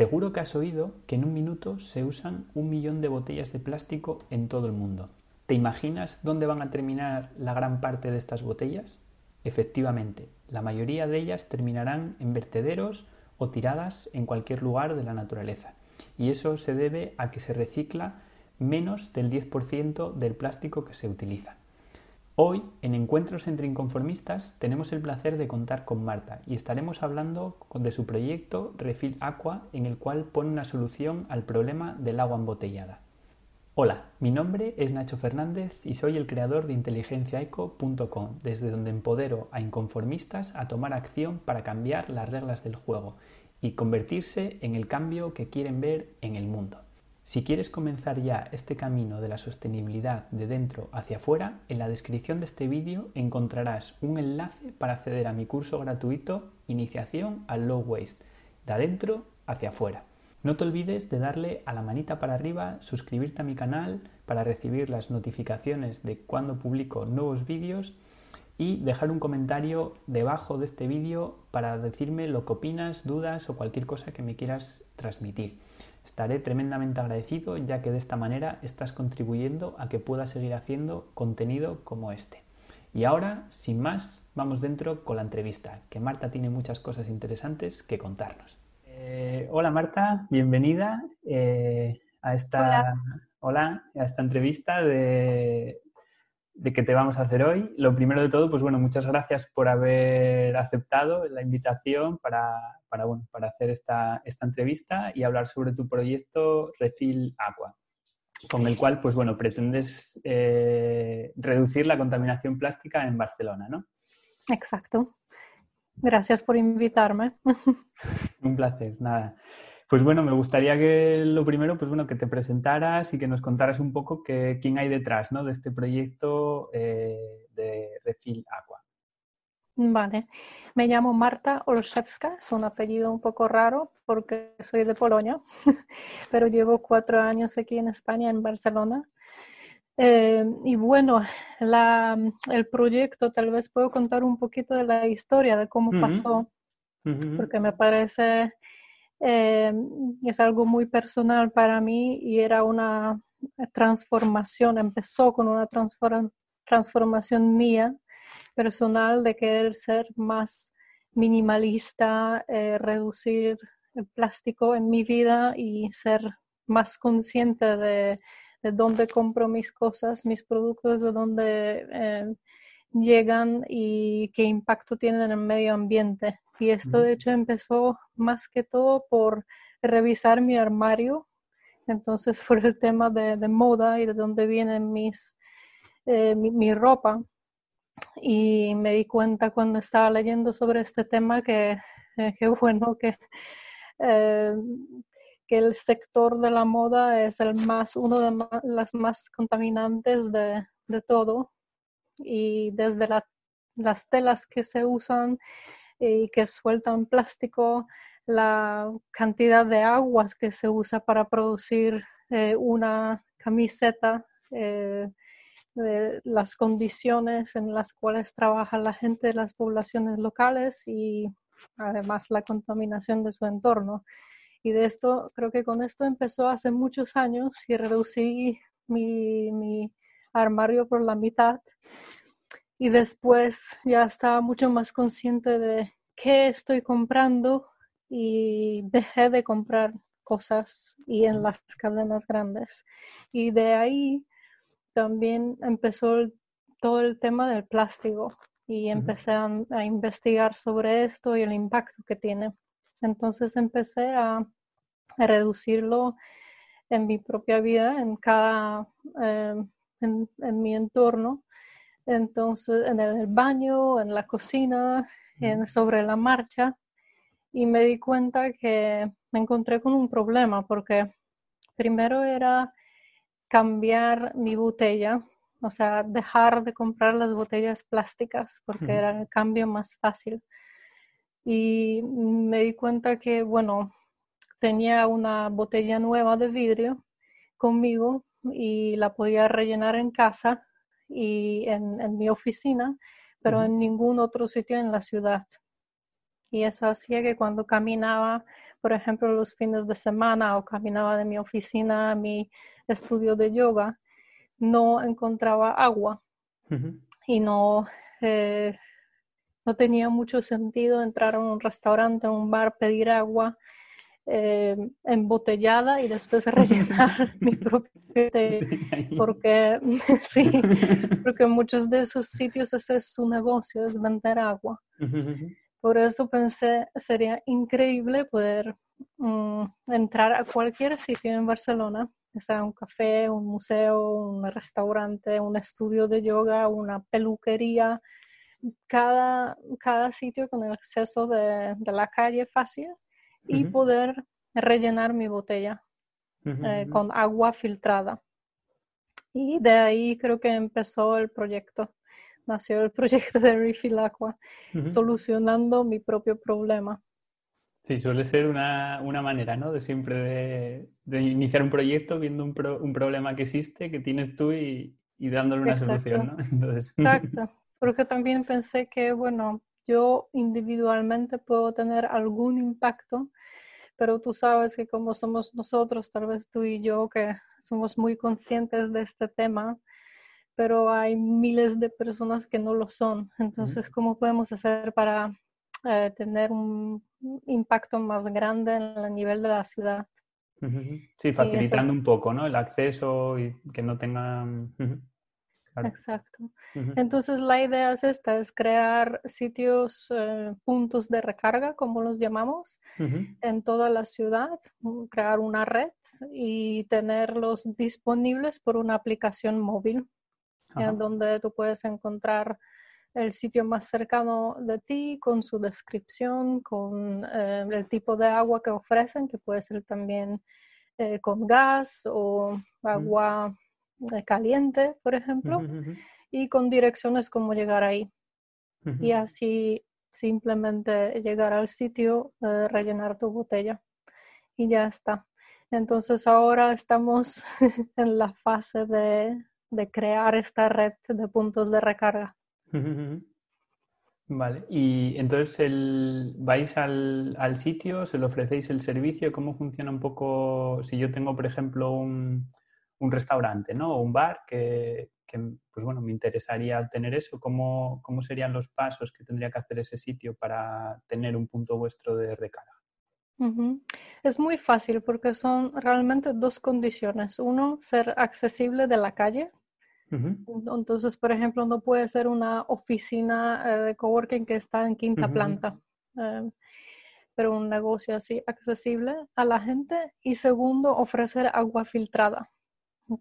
Seguro que has oído que en un minuto se usan un millón de botellas de plástico en todo el mundo. ¿Te imaginas dónde van a terminar la gran parte de estas botellas? Efectivamente, la mayoría de ellas terminarán en vertederos o tiradas en cualquier lugar de la naturaleza. Y eso se debe a que se recicla menos del 10% del plástico que se utiliza. Hoy, en Encuentros entre Inconformistas, tenemos el placer de contar con Marta y estaremos hablando de su proyecto Refill Aqua, en el cual pone una solución al problema del agua embotellada. Hola, mi nombre es Nacho Fernández y soy el creador de inteligenciaeco.com, desde donde empodero a inconformistas a tomar acción para cambiar las reglas del juego y convertirse en el cambio que quieren ver en el mundo. Si quieres comenzar ya este camino de la sostenibilidad de dentro hacia afuera, en la descripción de este vídeo encontrarás un enlace para acceder a mi curso gratuito Iniciación al Low Waste, de adentro hacia afuera. No te olvides de darle a la manita para arriba, suscribirte a mi canal para recibir las notificaciones de cuando publico nuevos vídeos y dejar un comentario debajo de este vídeo para decirme lo que opinas, dudas o cualquier cosa que me quieras transmitir. Estaré tremendamente agradecido ya que de esta manera estás contribuyendo a que pueda seguir haciendo contenido como este. Y ahora, sin más, vamos dentro con la entrevista, que Marta tiene muchas cosas interesantes que contarnos. Eh, hola Marta, bienvenida eh, a esta hola. a esta entrevista de, de que te vamos a hacer hoy. Lo primero de todo, pues bueno, muchas gracias por haber aceptado la invitación para, para, bueno, para hacer esta, esta entrevista y hablar sobre tu proyecto Refill Aqua, con el cual, pues bueno, pretendes eh, reducir la contaminación plástica en Barcelona, ¿no? Exacto. Gracias por invitarme. Un placer, nada. Pues bueno, me gustaría que lo primero, pues bueno, que te presentaras y que nos contaras un poco que, quién hay detrás ¿no? de este proyecto eh, de Refill Aqua. Vale, me llamo Marta Olszewska, es un apellido un poco raro porque soy de Polonia, pero llevo cuatro años aquí en España, en Barcelona. Eh, y bueno, la, el proyecto, tal vez puedo contar un poquito de la historia, de cómo pasó, porque me parece eh, es algo muy personal para mí y era una transformación, empezó con una transformación mía personal de querer ser más minimalista, eh, reducir el plástico en mi vida y ser más consciente de, de dónde compro mis cosas, mis productos, de dónde eh, llegan y qué impacto tienen en el medio ambiente. Y esto de hecho empezó más que todo por revisar mi armario. Entonces fue el tema de, moda y de dónde viene mis, eh, mi, ropa. Y me di cuenta cuando estaba leyendo sobre este tema que, eh, bueno que, eh, que el sector de la moda es el más, uno de las más contaminantes de, de todo. Y desde las telas que se usan y que sueltan plástico, la cantidad de aguas que se usa para producir eh, una camiseta, eh, las condiciones en las cuales trabaja la gente de las poblaciones locales y además la contaminación de su entorno. Y de esto, creo que con esto empezó hace muchos años y reducí mi, mi armario por la mitad y después ya estaba mucho más consciente de qué estoy comprando y dejé de comprar cosas y en las cadenas grandes. Y de ahí también empezó todo el tema del plástico y empecé a, investigar sobre esto y el impacto que tiene. Entonces empecé a, reducirlo en mi propia vida, en cada, eh, en mi entorno. Entonces en el baño, en la cocina, en, sobre la marcha, y me di cuenta que me encontré con un problema porque primero era cambiar mi botella, o sea, dejar de comprar las botellas plásticas porque era el cambio más fácil. Y me di cuenta que, bueno, tenía una botella nueva de vidrio conmigo y la podía rellenar en casa y en, mi oficina, pero en ningún otro sitio en la ciudad. Y eso hacía que cuando caminaba, por ejemplo, los fines de semana o caminaba de mi oficina a mi estudio de yoga, no encontraba agua y no, eh, no tenía mucho sentido entrar a un restaurante, a un bar, pedir agua eh, embotellada y después rellenar mi propio té, porque sí, porque muchos de esos sitios ese es su negocio, es vender agua. Por eso pensé, sería increíble poder mm, entrar a cualquier sitio en Barcelona, sea un café, un museo, un restaurante, un estudio de yoga, una peluquería, cada, cada sitio con el acceso de, de la calle fácil y poder rellenar mi botella eh, con agua filtrada. Y de ahí creo que empezó el proyecto, nació el proyecto de Refill Aqua, solucionando mi propio problema. Sí, suele ser una, una manera, ¿no? De siempre de, de, iniciar un proyecto viendo un, un, problema que existe, que tienes tú y, y dándole una solución, ¿no? Entonces... Exacto, porque también pensé que, bueno, yo individualmente puedo tener algún impacto, pero tú sabes que como somos nosotros, tal vez tú y yo, que somos muy conscientes de este tema, pero hay miles de personas que no lo son. Entonces, ¿cómo podemos hacer para eh, tener un impacto más grande en el nivel de la ciudad? Sí, facilitando un poco, ¿no? El acceso y que no tengan... Exacto. Entonces la idea es esta, es crear sitios, eh, puntos de recarga, como los llamamos, en toda la ciudad, mm, crear una red y tenerlos disponibles por una aplicación móvil, en donde tú puedes encontrar el sitio más cercano de ti con su descripción, con eh, el tipo de agua que ofrecen, que puede ser también eh, con gas o agua caliente, por ejemplo, y con direcciones como llegar ahí. Y así simplemente llegar al sitio, eh, rellenar tu botella y ya está. Entonces ahora estamos en la fase de, crear esta red de puntos de recarga. Vale, y entonces el, vais al, al, sitio, se le ofrecéis el servicio, ¿cómo funciona un poco si yo tengo, por ejemplo, un, un restaurante, ¿no? O un bar que, pues bueno, me interesaría tener eso. ¿Cómo, ¿Cómo serían los pasos que tendría que hacer ese sitio para tener un punto vuestro de recarga? Es muy fácil porque son realmente dos condiciones. Uno, ser accesible de la calle. Entonces, por ejemplo, no puede ser una oficina eh, de coworking que está en quinta planta, eh, pero un negocio así accesible a la gente. Y segundo, ofrecer agua filtrada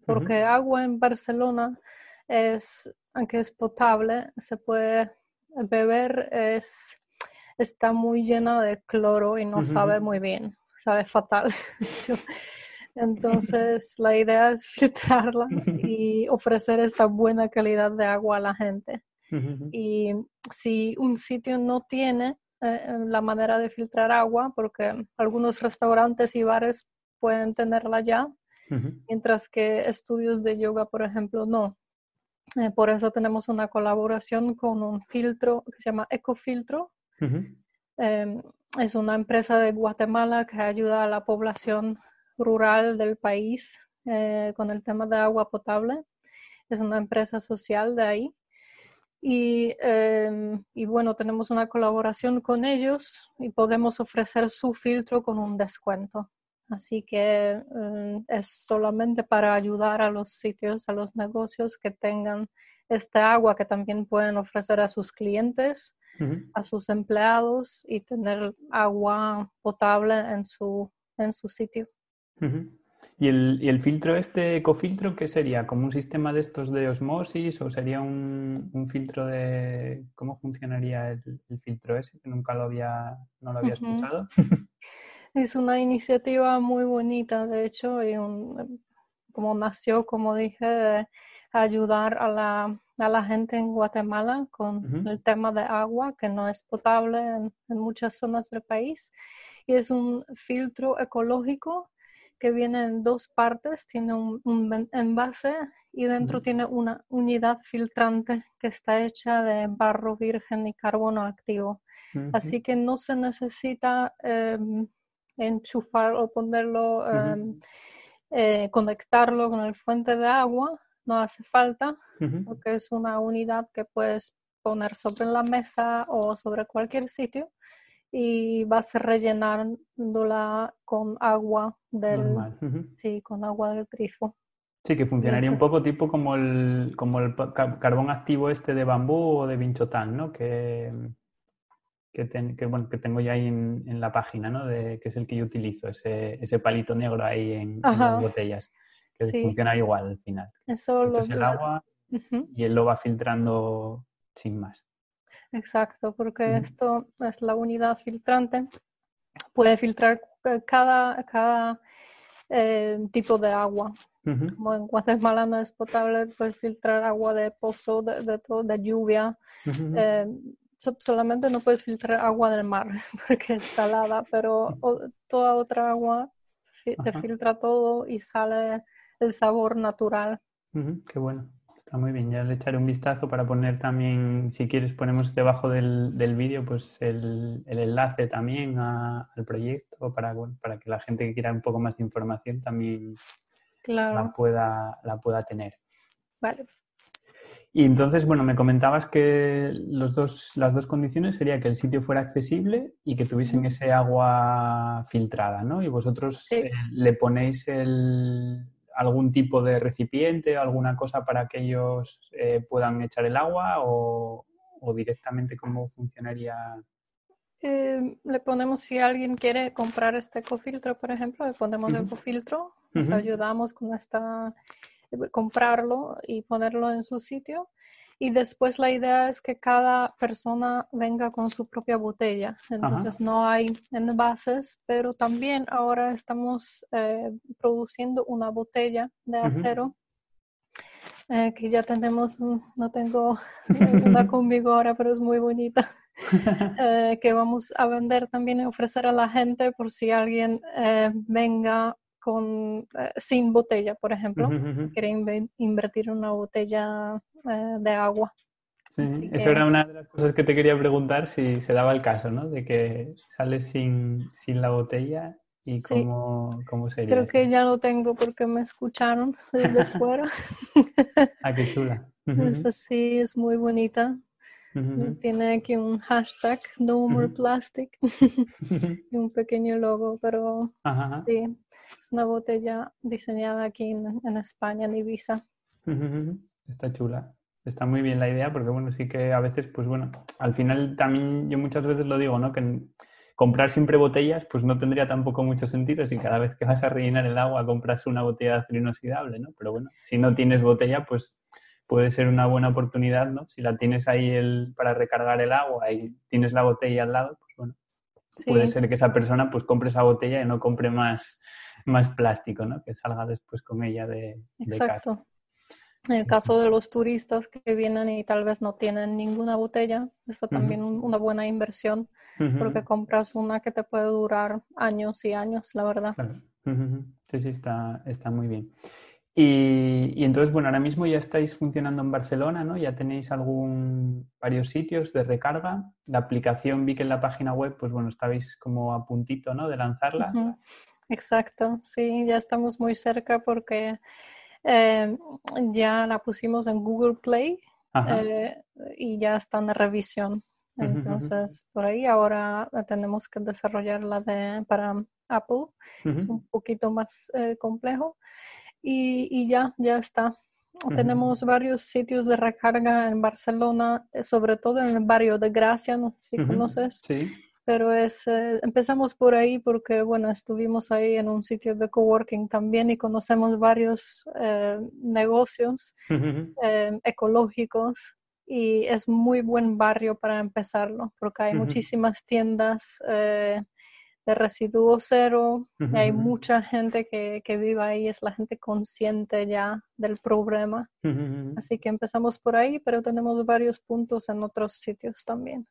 porque agua en Barcelona es, aunque es potable, se puede beber, es, está muy llena de cloro y no sabe muy bien, sabe fatal. Entonces, la idea es filtrarla y ofrecer esta buena calidad de agua a la gente. Y si un sitio no tiene eh, la manera de filtrar agua, porque algunos restaurantes y bares pueden tenerla ya, mientras que estudios de yoga, por ejemplo, no. Eh, por eso tenemos una colaboración con un filtro que se llama Ecofiltro. Em, es una empresa de Guatemala que ayuda a la población rural del país eh, con el tema de agua potable. Es una empresa social de ahí. Y, em, y, bueno, tenemos una colaboración con ellos y podemos ofrecer su filtro con un descuento. Así que mm, es solamente para ayudar a los sitios, a los negocios que tengan esta agua que también pueden ofrecer a sus clientes, a sus empleados y tener agua potable en su, en su sitio. ¿Y el, ¿Y el, filtro este, ecofiltro, qué sería? ¿Como un sistema de estos de osmosis o sería un, un filtro de... ¿Cómo funcionaría el, el, filtro ese? Que nunca lo había, no lo había escuchado. es una iniciativa muy bonita, de hecho, y un, como nació, como dije, ayudar a la, a la gente en Guatemala con el tema de agua, que no es potable en, en muchas zonas del país. Y es un filtro ecológico que viene en dos partes, tiene un, un envase y dentro tiene una unidad filtrante que está hecha de barro virgen y carbono activo. Así que no se necesita em, enchufar o ponerlo, em, eh, conectarlo con el fuente de agua, no hace falta, porque es una unidad que puedes poner sobre la mesa o sobre cualquier sitio y vas rellenándola con agua del sí, con agua del grifo. Sí, que funcionaría un poco tipo como el, como el carbón activo este de bambú o de binchotán, ¿no? Que, que, bueno, que tengo ya ahí en, la página, ¿no? De, que es el que yo utilizo, ese, ese palito negro ahí en, las botellas, que funciona igual al final. Eso lo... el agua y él lo va filtrando sin más. Exacto, porque esto es la unidad filtrante. Puede filtrar cada, cada eh, tipo de agua. Como en Guatemala no es potable, puedes filtrar agua de pozo, de, de, lluvia. Eh, solamente no puedes filtrar agua del mar porque es salada, pero toda otra agua te filtra todo y sale el sabor natural. qué bueno. Está muy bien, ya le echaré un vistazo para poner también, si quieres ponemos debajo del, del vídeo pues el, el, enlace también al proyecto para, para que la gente que quiera un poco más de información también la, pueda, la pueda tener. Vale. Y entonces, bueno, me comentabas que los dos, las dos condiciones sería que el sitio fuera accesible y que tuviesen ese agua filtrada, ¿no? Y vosotros eh, le ponéis el, algún tipo de recipiente, alguna cosa para que ellos eh, puedan echar el agua o, directamente cómo funcionaría? Eh, le ponemos, si alguien quiere comprar este ecofiltro, por ejemplo, le ponemos el ecofiltro, nos ayudamos con esta, eh, comprarlo y ponerlo en su sitio. Y después la idea es que cada persona venga con su propia botella. Entonces no hay envases, pero también ahora estamos eh, produciendo una botella de acero. Eh, que ya tenemos, mm, no tengo una conmigo ahora, pero es muy bonita, eh, que vamos a vender también y ofrecer a la gente por si alguien venga con, sin botella, por ejemplo, quiere invertir en una botella eh, de agua. Sí, eso era una de las cosas que te quería preguntar si se daba el caso, ¿no? De que sales sin, sin la botella y cómo, cómo sería. Creo que ya lo tengo porque me escucharon desde fuera. ah, qué chula. sí, es muy bonita. Tiene aquí un hashtag, no more plastic, y un pequeño logo, pero sí, es una botella diseñada aquí en, en España, en Ibiza. Está chula. Está muy bien la idea porque, bueno, sí que a veces, pues bueno, al final también yo muchas veces lo digo, ¿no? Que comprar siempre botellas, pues no tendría tampoco mucho sentido si cada vez que vas a rellenar el agua compras una botella de acero inoxidable, ¿no? Pero bueno, si no tienes botella, pues puede ser una buena oportunidad, ¿no? Si la tienes ahí el, para recargar el agua y tienes la botella al lado, pues bueno, puede ser que esa persona pues compre esa botella y no compre más, más plástico, ¿no? Que salga después con ella de, de casa. En el caso de los turistas que vienen y tal vez no tienen ninguna botella, eso también una buena inversión porque compras una que te puede durar años y años, la verdad. Sí, sí, está, está muy bien. Y, y, entonces, bueno, ahora mismo ya estáis funcionando en Barcelona, ¿no? Ya tenéis algún, varios sitios de recarga. La aplicación vi que en la página web, pues bueno, estabais como a puntito, ¿no? De lanzarla. Exacto, sí, ya estamos muy cerca porque eh, ya la pusimos en Google Play eh, y ya está en revisión. Entonces, por ahí ahora tenemos que desarrollarla de, para Apple. Es un poquito más eh, complejo. Y, y, ya, ya está. Tenemos varios sitios de recarga en Barcelona, sobre todo en el barrio de Gracia, no sé si conoces. Sí pero es, eh, empezamos por ahí porque, bueno, estuvimos ahí en un sitio de coworking también y conocemos varios eh, negocios eh, ecológicos y es muy buen barrio para empezarlo porque hay muchísimas tiendas de residuo cero, y hay mucha gente que, que, vive ahí, es la gente consciente ya del problema. Así que empezamos por ahí, pero tenemos varios puntos en otros sitios también.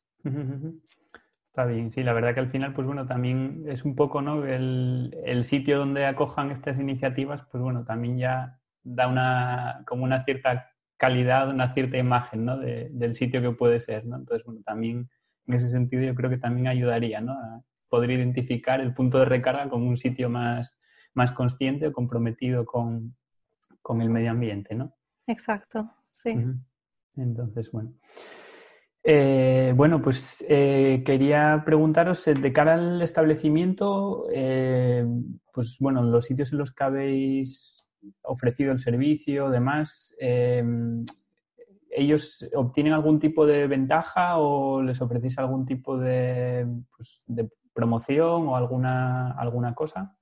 Está bien, sí, la verdad que al final, pues bueno, también es un poco, ¿no? El, el, sitio donde acojan estas iniciativas, pues bueno, también ya da una, como una cierta calidad, una cierta imagen, ¿no? De, del sitio que puede ser, ¿no? Entonces, bueno, también en ese sentido yo creo que también ayudaría, ¿no? A poder identificar el punto de recarga como un sitio más, más consciente o comprometido con, con el medio ambiente, ¿no? Exacto, sí. Entonces, bueno. Eh, bueno, pues eh, quería preguntaros, eh, de cara al establecimiento, pues bueno, los sitios en los que habéis ofrecido el servicio, demás, ¿ellos obtienen algún tipo de ventaja o les ofrecéis algún tipo de, pues, promoción o alguna, alguna cosa?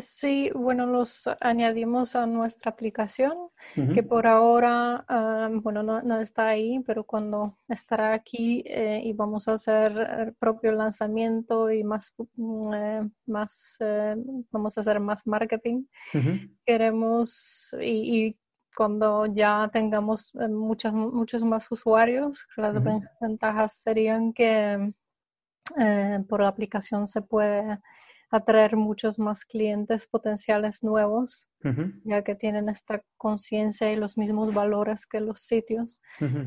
Sí, bueno, los añadimos a nuestra aplicación, que por ahora, bueno, no, está ahí, pero cuando estará aquí eh, y vamos a hacer el propio lanzamiento y más, mm, eh, más eh, vamos a hacer más marketing, queremos y, cuando ya tengamos muchos, muchos más usuarios, las ventajas serían que por la aplicación se puede atraer muchos más clientes potenciales nuevos, ya que tienen esta conciencia y los mismos valores que los sitios.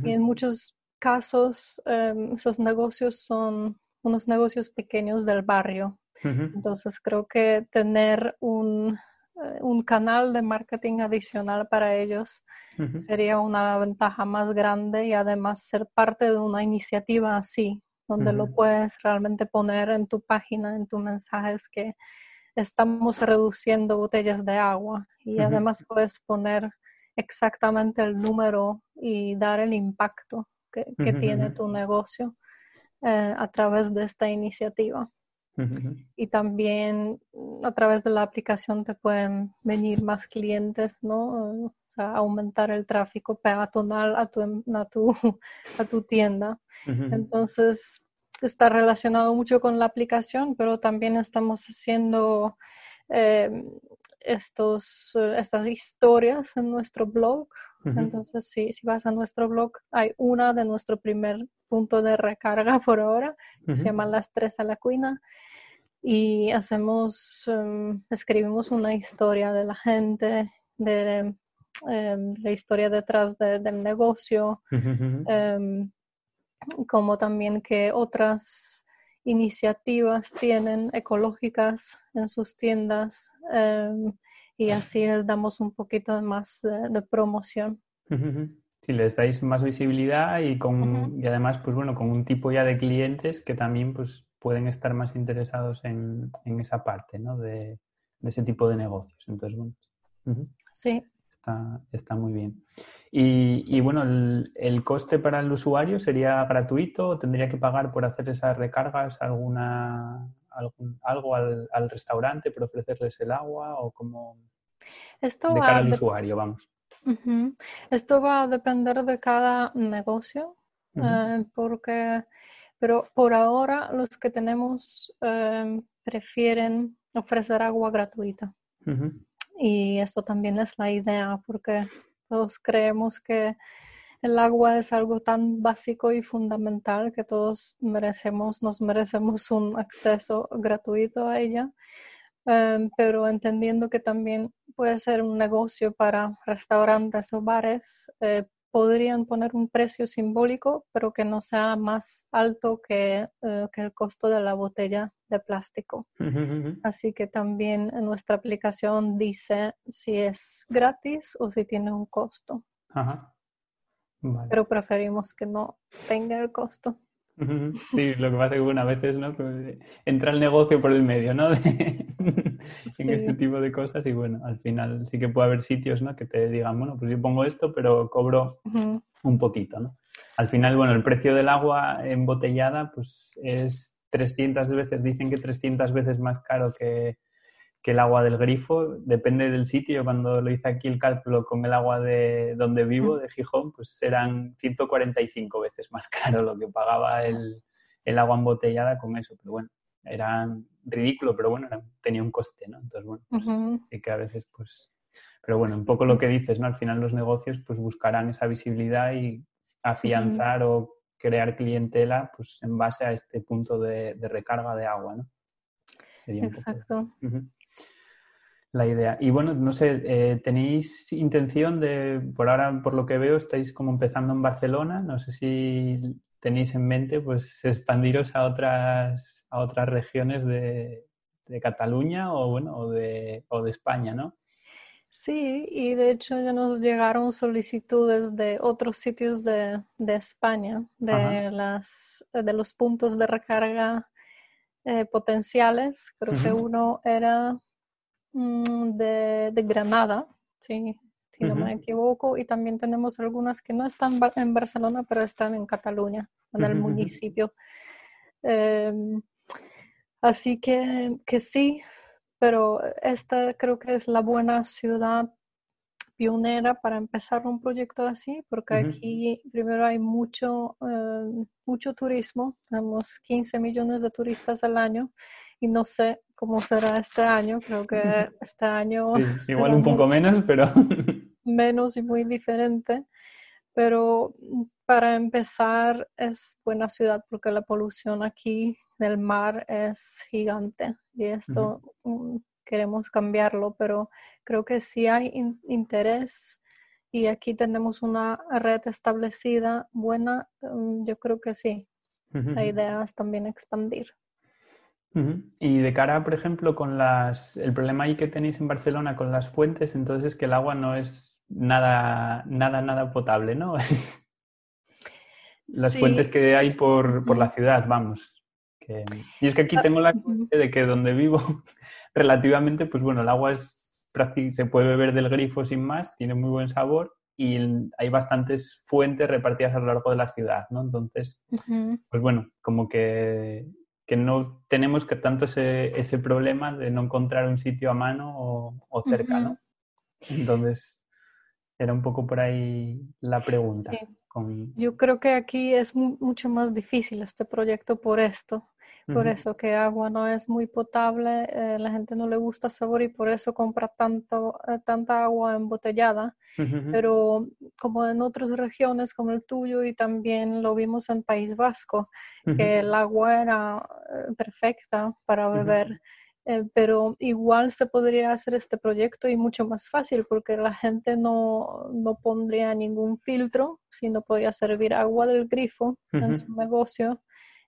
Y en muchos casos em, esos negocios son unos negocios pequeños del barrio. Entonces creo que tener un, eh, un, canal de marketing adicional para ellos sería una ventaja más grande y además ser parte de una iniciativa así donde lo puedes realmente poner en tu página, en tus mensajes que estamos reduciendo botellas de agua y además puedes poner exactamente el número y dar el impacto que, tiene tu negocio eh, a través de esta iniciativa. Y también a través de la aplicación te pueden venir más clientes, ¿no? Aumentar el tráfico peatonal a tu, a tu, a tu tienda. Entonces, está relacionado mucho con la aplicación, pero también estamos haciendo eh, estos, eh, estas historias en nuestro blog. Entonces, si, si vas a nuestro blog, hay una de nuestro primer punto de recarga por ahora, que se llama Las Tres a la Cuina y hacemos, em, escribimos una historia de la gente, de Em, la historia detrás del negocio, em, como también que otras iniciativas tienen ecológicas en sus tiendas em, y así les damos un poquito más de, promoción. Si les dais más visibilidad y, con, y además, pues bueno, con un tipo ya de clientes que también pues, pueden estar más interesados en, en esa parte, ¿no? De, de, ese tipo de negocios. Entonces, bueno. Sí, está, muy bien. Y, bueno, el, coste para el usuario sería gratuito o tendría que pagar por hacer esas recargas alguna algo al, restaurante por ofrecerles el agua o como Esto de cara al usuario, vamos. Esto va a depender de cada negocio, eh, porque, pero por ahora los que tenemos eh, prefieren ofrecer agua gratuita. Y esto también es la idea, porque todos creemos que el agua es algo tan básico y fundamental que todos merecemos, nos merecemos un acceso gratuito a ella, em, pero entendiendo que también puede ser un negocio para restaurantes o bares, eh, podrían poner un precio simbólico, pero que no sea más alto que, eh, que el costo de la botella de plástico. Así que también en nuestra aplicación dice si es gratis o si tiene un costo. Pero preferimos que no tenga el costo. Sí, lo que pasa es que bueno, a veces ¿no? Pues, entra el negocio por el medio, ¿no? en este tipo de cosas y bueno, al final sí que puede haber sitios ¿no? que te digan, bueno, pues yo pongo esto, pero cobro un poquito, ¿no? Al final, bueno, el precio del agua embotellada pues es 300 veces, dicen que 300 veces más caro que, que el agua del grifo. Depende del sitio. Cuando lo hice aquí el cálculo con el agua de donde vivo, de Gijón, pues eran 145 veces más caro lo que pagaba el, el agua embotellada con eso. Pero bueno, eran ridículo, pero bueno, tenía un coste, ¿no? Entonces, bueno, pues, que a veces, pues... Pero bueno, un poco lo que dices, ¿no? Al final los negocios pues buscarán esa visibilidad y afianzar o crear clientela pues en base a este punto de, recarga de agua, ¿no? Exacto. La idea. Y bueno, no sé, eh, ¿tenéis intención de, por ahora, por lo que veo, estáis como empezando en Barcelona? No sé si tenéis en mente pues expandiros a otras, a otras regiones de, Cataluña o bueno, o de, o de España, ¿no? Sí, y de hecho ya nos llegaron solicitudes de otros sitios de, España, de, las, de los puntos de recarga eh, potenciales. Creo que uno era mm, de, Granada, sí, si no me equivoco, y también tenemos algunas que no están en Barcelona, pero están en Cataluña, en el municipio. Em, así que, que sí, pero esta creo que es la buena ciudad pionera para empezar un proyecto así, porque aquí primero hay mucho, eh, mucho turismo, tenemos 15 millones de turistas al año y no sé cómo será este año, creo que este año... igual un poco menos, pero... menos y muy diferente, pero para empezar es buena ciudad porque la polución aquí del mar es gigante y esto mm, queremos cambiarlo, pero creo que si hay interés y aquí tenemos una red establecida buena, mm, yo creo que sí. La idea es también expandir. Y de cara, por ejemplo, con las el problema ahí que tenéis en Barcelona con las fuentes, entonces que el agua no es nada, nada, nada potable, ¿no? las fuentes que hay por, por la ciudad, vamos. Y es que aquí ah, tengo la suerte de que donde vivo, relativamente, pues bueno, el agua es se puede beber del grifo sin más, tiene muy buen sabor y hay bastantes fuentes repartidas a lo largo de la ciudad, ¿no? Entonces, pues bueno, como que, que, no tenemos que tanto ese, ese, problema de no encontrar un sitio a mano o, cerca, ¿no? Entonces, era un poco por ahí la pregunta. Yo creo que aquí es mucho más difícil este proyecto por esto, por eso que agua no es muy potable, eh, la gente no le gusta sabor y por eso compra tanto, eh, tanta agua embotellada. Pero como en otras regiones como el tuyo y también lo vimos en País Vasco, que el agua era eh, perfecta para beber. Pero igual se podría hacer este proyecto y mucho más fácil porque la gente no, no pondría ningún filtro, sino podía servir agua del grifo en su negocio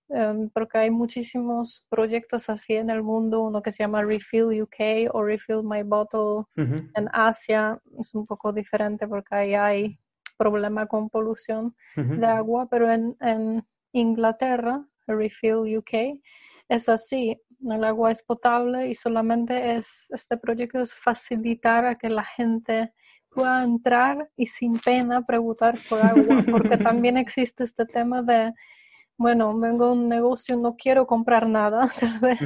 Em, porque hay muchísimos proyectos así en el mundo, uno que se llama Refill UK o Refill My Bottle en Asia, es un poco diferente porque ahí hay problema con polución de agua, pero en, en Inglaterra, Refill UK, es así, el agua es potable y solamente es, este proyecto es facilitar a que la gente pueda entrar y sin pena preguntar por agua, porque también existe este tema de bueno, vengo a un negocio, no quiero comprar nada, tal vez,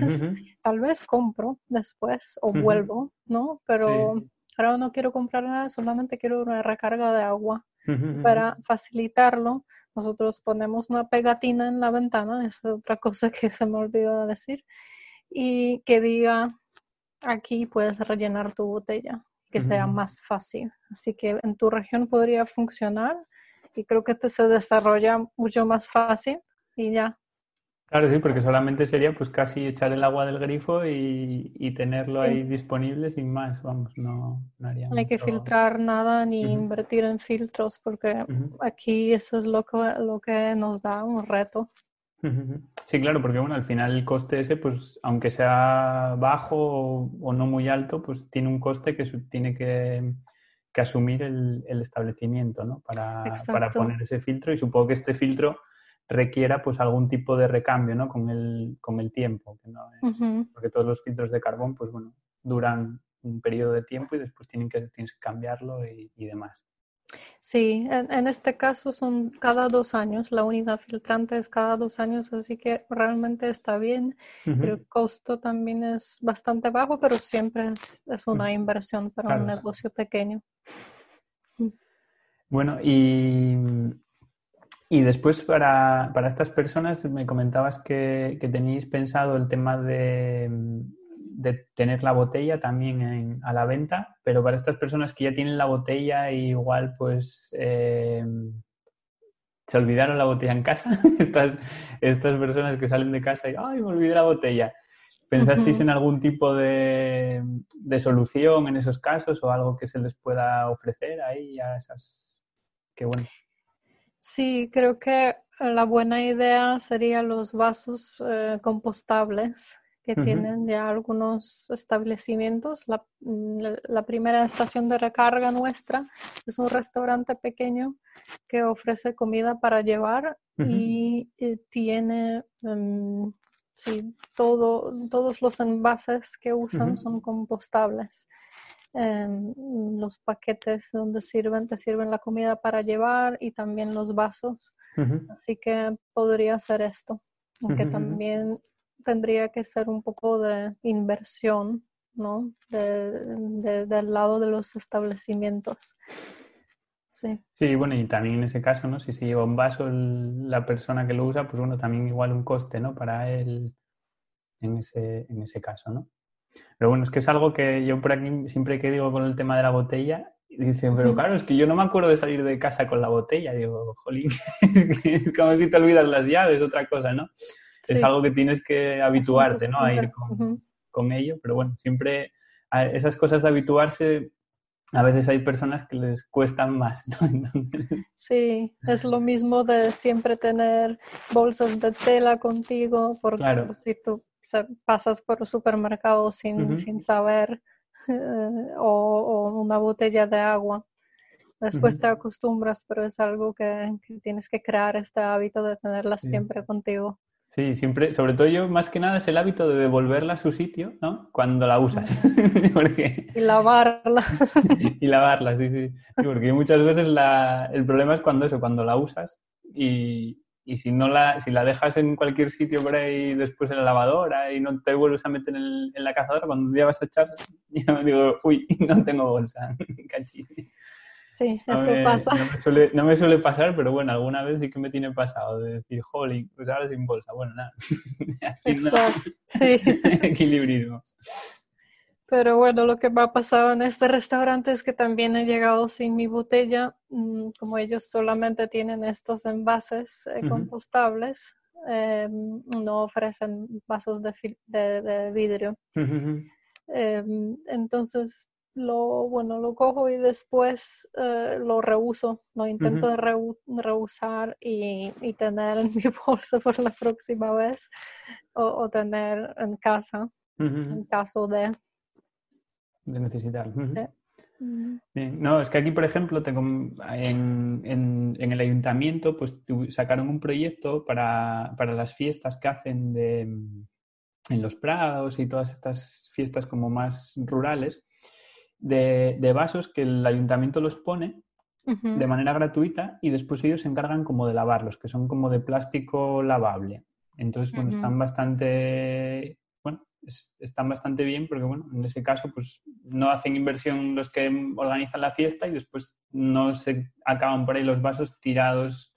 tal vez compro después o vuelvo, ¿no? Pero ahora no quiero comprar nada, solamente quiero una recarga de agua. Para facilitarlo, nosotros ponemos una pegatina en la ventana, esa es otra cosa que se me olvidó decir, y que diga, aquí puedes rellenar tu botella, que sea más fácil. Así que en tu región podría funcionar y creo que este se desarrolla mucho más fácil y ya. Claro, sí, porque solamente sería pues casi echar el agua del grifo y, tenerlo ahí disponible sin más, vamos, no, haría No hay que filtrar nada ni invertir en filtros porque aquí eso es lo que, lo que nos da un reto. Sí, claro, porque bueno, al final el coste ese, pues aunque sea bajo o, no muy alto, pues tiene un coste que tiene que, asumir el, establecimiento, ¿no? Para, para poner ese filtro y supongo que este filtro requiera pues algún tipo de recambio ¿no? con, el, con el tiempo, porque todos los filtros de carbón pues bueno, duran un periodo de tiempo y después tienen que, tienes que cambiarlo y, demás. Sí, en, este caso son cada dos años, la unidad filtrante es cada dos años, así que realmente está bien. El costo también es bastante bajo, pero siempre es, una inversión para un negocio pequeño. Bueno, y, y después para, estas personas me comentabas que, que teníais pensado el tema de de tener la botella también a la venta, pero para estas personas que ya tienen la botella y igual pues eh, se olvidaron la botella en casa, estas, estas personas que salen de casa y ¡ay, me olvidé la botella! ¿Pensasteis en algún tipo de, de, solución en esos casos o algo que se les pueda ofrecer ahí a esas? Qué bueno. Sí, creo que la buena idea sería los vasos eh, compostables que tienen ya algunos establecimientos. Mm, la, primera estación de recarga nuestra es un restaurante pequeño que ofrece comida para llevar y, tiene, um, sí, todo, todos los envases que usan son compostables. Em, los paquetes donde sirven, te sirven la comida para llevar y también los vasos. Así que podría ser esto. Aunque también tendría que ser un poco de inversión, ¿no? De, del lado de los establecimientos. Sí. sí, bueno, y también en ese caso, ¿no? Si se lleva un vaso la persona que lo usa, pues bueno, también igual un coste, ¿no? Para él en ese, en ese caso, ¿no? Pero bueno, es que es algo que yo por aquí siempre que digo con el tema de la botella, dicen, pero claro, es que yo no me acuerdo de salir de casa con la botella. Digo, jolín, es como si te olvidas las llaves, otra cosa, ¿no? Es algo que tienes que habituarte, ¿no? A ir con, ello, pero bueno, siempre esas cosas de habituarse, a veces hay personas que les cuestan más, ¿no? Sí, es lo mismo de siempre tener bolsas de tela contigo, porque si tú pasas por el supermercado sin, sin saber, eh, o, una botella de agua. Después te acostumbras, pero es algo que, que, tienes que crear este hábito de tenerla siempre contigo. Sí, siempre, sobre todo yo más que nada es el hábito de devolverla a su sitio, ¿no? Cuando la usas. Y lavarla. y, lavarla, sí, sí, Porque muchas veces el problema es cuando eso, cuando la usas y, si no la, si la dejas en cualquier sitio por ahí después en la lavadora y no te vuelves a meter en, la cazadora, cuando un día vas a echar, yo digo, uy, no tengo bolsa, cachis. Sí, eso pasa. No me, suele, pasar, pero bueno, alguna vez sí que me tiene pasado de decir, jolly, pues ahora sin bolsa. Bueno, nada. Exacto. Sí. Equilibrismo. Pero bueno, lo que me ha pasado en este restaurante es que también he llegado sin mi botella, mm, como ellos solamente tienen estos envases eh, compostables, em, no ofrecen vasos de, de, vidrio. Em, entonces lo, bueno, lo cojo y después eh, lo reuso, lo intento reusar y, tener en mi bolsa por la próxima vez o, tener en casa en caso de... De necesitar. No, es que aquí, por ejemplo, tengo en, en, el ayuntamiento, pues sacaron un proyecto para, para las fiestas que hacen de, en los prados y todas estas fiestas como más rurales de, vasos que el ayuntamiento los pone de manera gratuita y después ellos se encargan como de lavarlos, que son como de plástico lavable. Entonces, bueno, están bastante, bueno, están bastante bien porque, bueno, en ese caso, pues no hacen inversión los que organizan la fiesta y después no se acaban por ahí los vasos tirados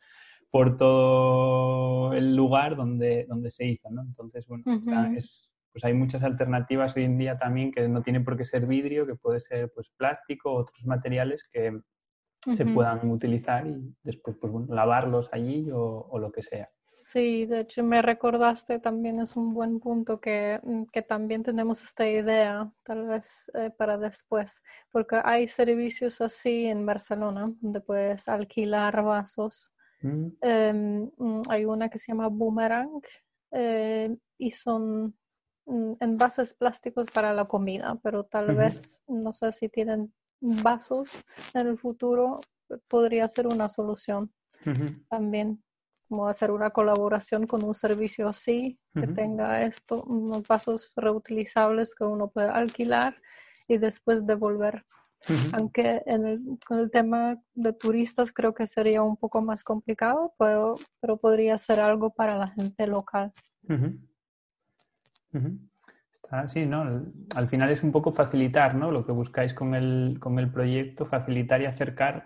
por todo el lugar donde, donde se hizo, ¿no? Entonces, bueno, es, pues hay muchas alternativas hoy en día también que no tiene por qué ser vidrio, que puede ser pues plástico, otros materiales que se puedan utilizar y después pues lavarlos allí o, lo que sea. Sí, de hecho me recordaste también es un buen punto que, mm, que también tenemos esta idea, tal vez eh, para después, porque hay servicios así en Barcelona donde puedes alquilar vasos. Mm. Em, mm, hay una que se llama Boomerang eh, y son envases plásticos para la comida, pero tal vez, no sé si tienen vasos en el futuro, podría ser una solución. También, como hacer una colaboración con un servicio así, que tenga esto, unos vasos reutilizables que uno puede alquilar y después devolver. Aunque en el, con el tema de turistas creo que sería un poco más complicado, pero, pero podría ser algo para la gente local. Está, sí, ¿no? Al final es un poco facilitar, ¿no? Lo que buscáis con el, con el proyecto, facilitar y acercar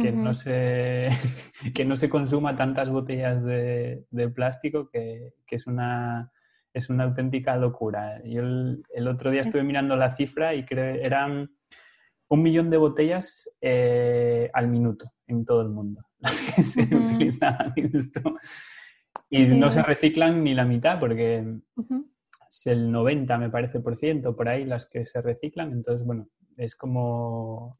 que, no, se, que no se consuma tantas botellas de, plástico, que, es, una, es una auténtica locura. Yo el, otro día estuve mirando la cifra y creo eran un millón de botellas eh, al minuto en todo el mundo las que se utilizan Y no se reciclan ni la mitad porque es el 90, me parece, por ciento por ahí las que se reciclan. Entonces, bueno, es como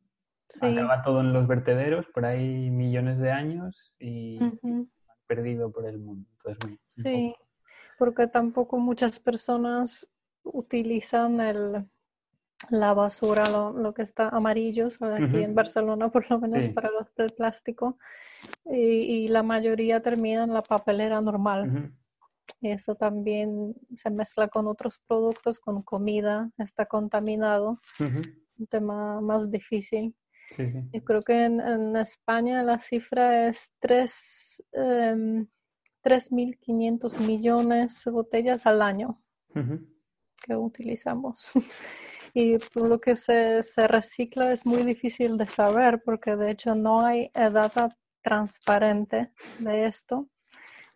acaba todo en los vertederos por ahí millones de años y perdido por el mundo. sí, porque tampoco muchas personas utilizan el, la basura, lo, que está amarillo, aquí en Barcelona por lo menos para los del plástico, y, la mayoría termina en la papelera normal. Eso también se mezcla con otros productos, con comida, está contaminado, un tema más difícil. Yo creo que en, España la cifra es 3.500 em, millones de botellas al año que utilizamos. y por lo que se, se, recicla es muy difícil de saber porque de hecho no hay data transparente de esto.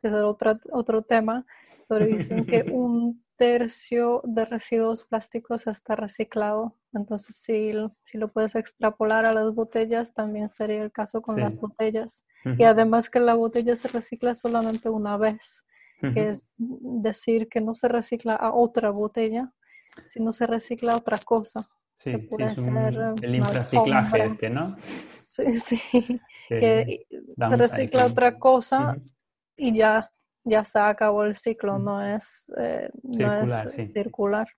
Es otro, otro tema, pero dicen que un tercio de residuos plásticos está reciclado. Entonces, si, si lo puedes extrapolar a las botellas, también sería el caso con las botellas. Y además que la botella se recicla solamente una vez, que es decir que no se recicla a otra botella, sino se recicla a otra cosa. Sí, puede ser el infraciclaje este, ¿no? Sí, sí. Que, se recicla otra cosa y ya ya se acabó el ciclo, no es, eh, circular. circular.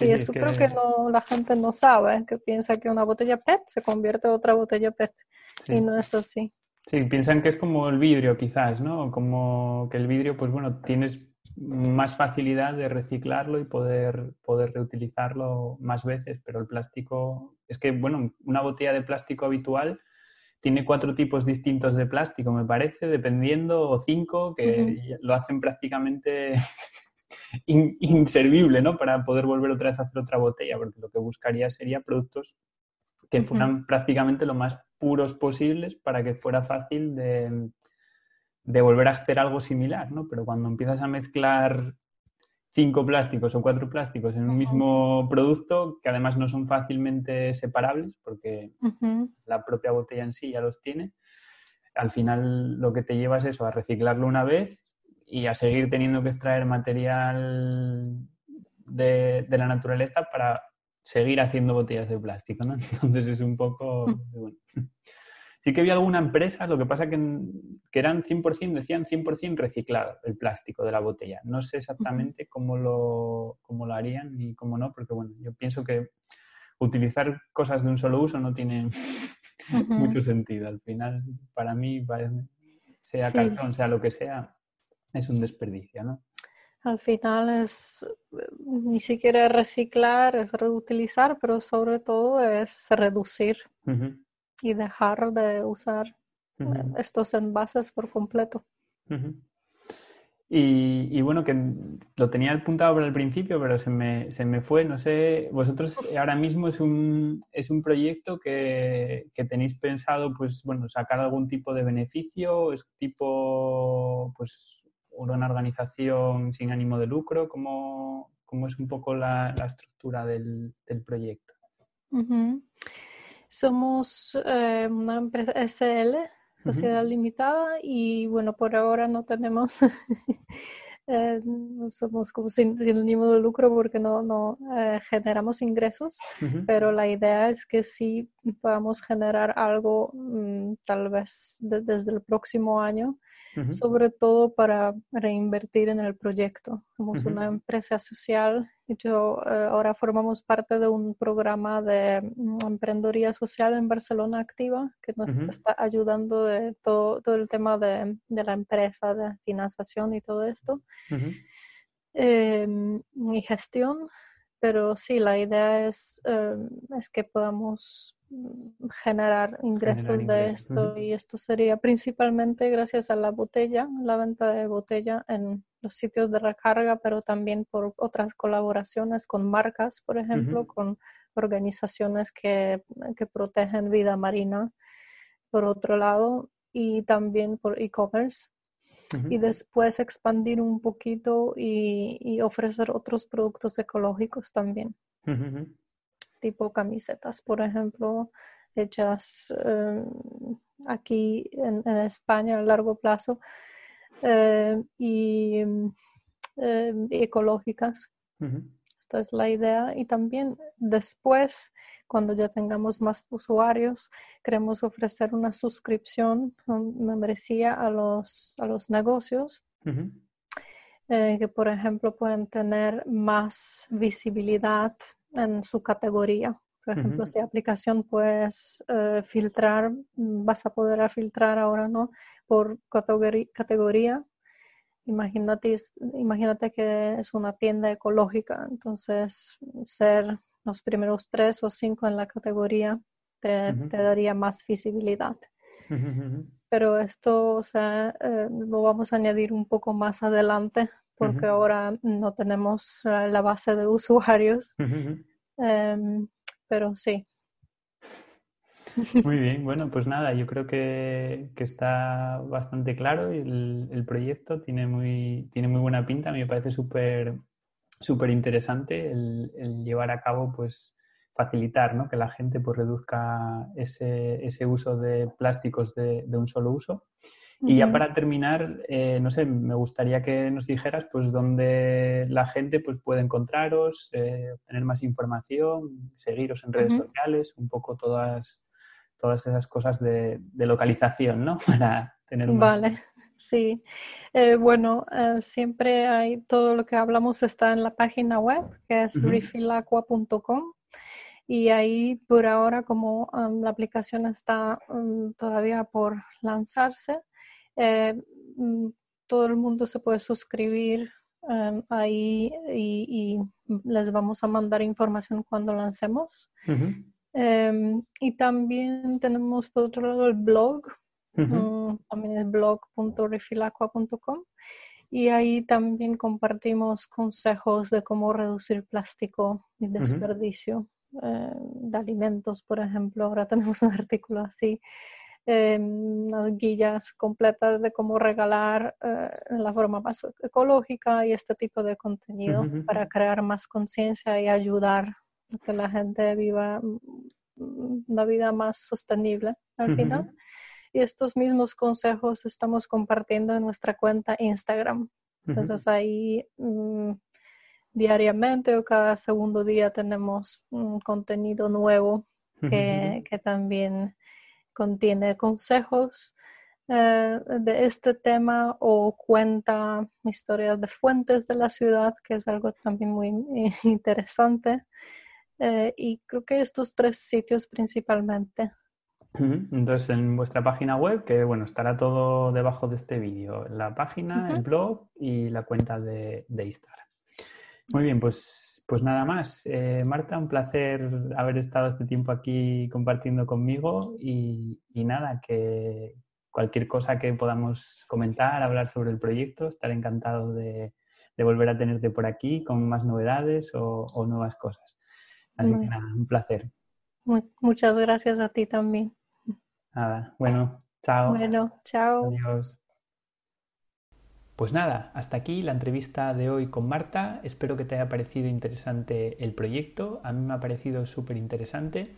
Y eso creo que no, la gente no sabe, que piensa que una botella PET se convierte en otra botella PET y no es así. Sí, piensan que es como el vidrio quizás, ¿no? Como que el vidrio, pues bueno, tienes más facilidad de reciclarlo y poder, poder reutilizarlo más veces, pero el plástico, es que, bueno, una botella de plástico habitual tiene cuatro tipos distintos de plástico, me parece, dependiendo, o cinco, que lo hacen prácticamente inservible, ¿no? Para poder volver otra vez a hacer otra botella, porque lo que buscaría sería productos que fueran prácticamente lo más puros posibles para que fuera fácil de, de volver a hacer algo similar, ¿no? Pero cuando empiezas a mezclar cinco plásticos o cuatro plásticos en un mismo producto que además no son fácilmente separables porque la propia botella en sí ya los tiene. Al final lo que te lleva es eso, a reciclarlo una vez y a seguir teniendo que extraer material de, la naturaleza para seguir haciendo botellas de plástico, ¿no? Entonces es un poco... Sí que había alguna empresa, lo que pasa que, que eran 100%, decían 100% reciclado el plástico de la botella. No sé exactamente cómo lo, cómo lo harían y cómo no, porque bueno, yo pienso que utilizar cosas de un solo uso no tiene mucho sentido. Al final, para mí, sea cartón, sea lo que sea, es un desperdicio, ¿no? Al final es ni siquiera reciclar, es reutilizar, pero sobre todo es reducir y dejar de usar eh, estos envases por completo. y, bueno, que lo tenía apuntado para el principio, pero se me, se me fue, no sé, vosotros ahora mismo es un, es un proyecto que, que, tenéis pensado, pues bueno, sacar algún tipo de beneficio, es tipo, pues una organización sin ánimo de lucro, ¿cómo, cómo es un poco la, la estructura del, del proyecto? Somos eh, una empresa SL, Sociedad Limitada, y bueno, por ahora no tenemos, eh, no somos como sin, ánimo de lucro porque no, no eh, generamos ingresos, pero la idea es que sí podamos generar algo mm, tal vez desde el próximo año sobre todo para reinvertir en el proyecto. Somos una empresa social y yo eh, ahora formamos parte de un programa de mm, emprendedoría social en Barcelona Activa que nos está ayudando de todo, todo el tema de, de, la empresa, de financiación y todo esto. Eh, mi gestión pero sí, la idea es, em, es que podamos mm, generar ingresos de esto y esto sería principalmente gracias a la botella, la venta de botella en los sitios de recarga, pero también por otras colaboraciones con marcas, por ejemplo, con organizaciones que, que protegen vida marina, por otro lado, y también por e-commerce y después expandir un poquito y, ofrecer otros productos ecológicos también. Tipo camisetas, por ejemplo, hechas em, aquí en, España a largo plazo em, y em, ecológicas. Esta es la idea. Y también después cuando ya tengamos más usuarios, queremos ofrecer una suscripción, una membresía a los, a los negocios. Eh, que por ejemplo pueden tener más visibilidad en su categoría. Por ejemplo, si aplicación puedes eh, filtrar, vas a poder filtrar ahora, ¿no? Por categoría. Imagínate, imagínate que es una tienda ecológica, entonces ser los primeros tres o cinco en la categoría te, daría más visibilidad. Pero esto, o sea, eh, lo vamos a añadir un poco más adelante porque ahora no tenemos la base de usuarios. Em, pero sí. Muy bien, bueno, pues nada, yo creo que, está bastante claro y el, el, proyecto tiene muy, tiene muy buena pinta, me parece súper súper interesante el, llevar a cabo, pues facilitar ¿no? que la gente pues, reduzca ese, ese uso de plásticos de, un solo uso. Y ya para terminar, eh, no sé, me gustaría que nos dijeras pues dónde la gente pues, puede encontraros, eh, obtener más información, seguiros en redes sociales, un poco todas, todas esas cosas de, localización, ¿no? Para tener un... Vale. Sí, eh, bueno, eh, siempre hay todo lo que hablamos está en la página web que es refillacqua.com y ahí por ahora como um, la aplicación está um, todavía por lanzarse, eh, mm, todo el mundo se puede suscribir um, ahí y, les vamos a mandar información cuando lancemos. Em, y también tenemos por otro lado el blog Mm, también es blog.refilacqua.com y ahí también compartimos consejos de cómo reducir plástico y desperdicio eh, de alimentos, por ejemplo. Ahora tenemos un artículo así, eh, unas guías completas de cómo regalar eh, en la forma más ecológica y este tipo de contenido para crear más conciencia y ayudar a que la gente viva mm, una vida más sostenible al final. Y estos mismos consejos estamos compartiendo en nuestra cuenta Instagram. Entonces ahí mm, diariamente o cada segundo día tenemos un contenido nuevo que, también contiene consejos eh, de este tema o cuenta historias de fuentes de la ciudad, que es algo también muy interesante. Eh, y creo que estos tres sitios principalmente. Entonces, en vuestra página web, que bueno, estará todo debajo de este vídeo, la página, el blog y la cuenta de, Instagram. Muy bien, pues, pues nada más. Eh, Marta, un placer haber estado este tiempo aquí compartiendo conmigo y, nada, que cualquier cosa que podamos comentar, hablar sobre el proyecto, estaré encantado de, volver a tenerte por aquí con más novedades o, nuevas cosas. Así que nada, un placer. Muchas gracias a ti también. Nada, bueno, chao. Bueno, chao. Adiós. Pues nada, hasta aquí la entrevista de hoy con Marta. Espero que te haya parecido interesante el proyecto. A mí me ha parecido súper interesante.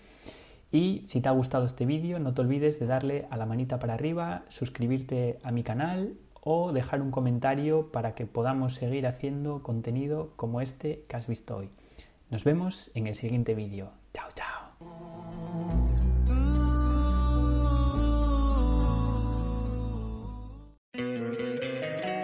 Y si te ha gustado este vídeo, no te olvides de darle a la manita para arriba, suscribirte a mi canal o dejar un comentario para que podamos seguir haciendo contenido como este que has visto hoy. Nos vemos en el siguiente vídeo. Chao, chao.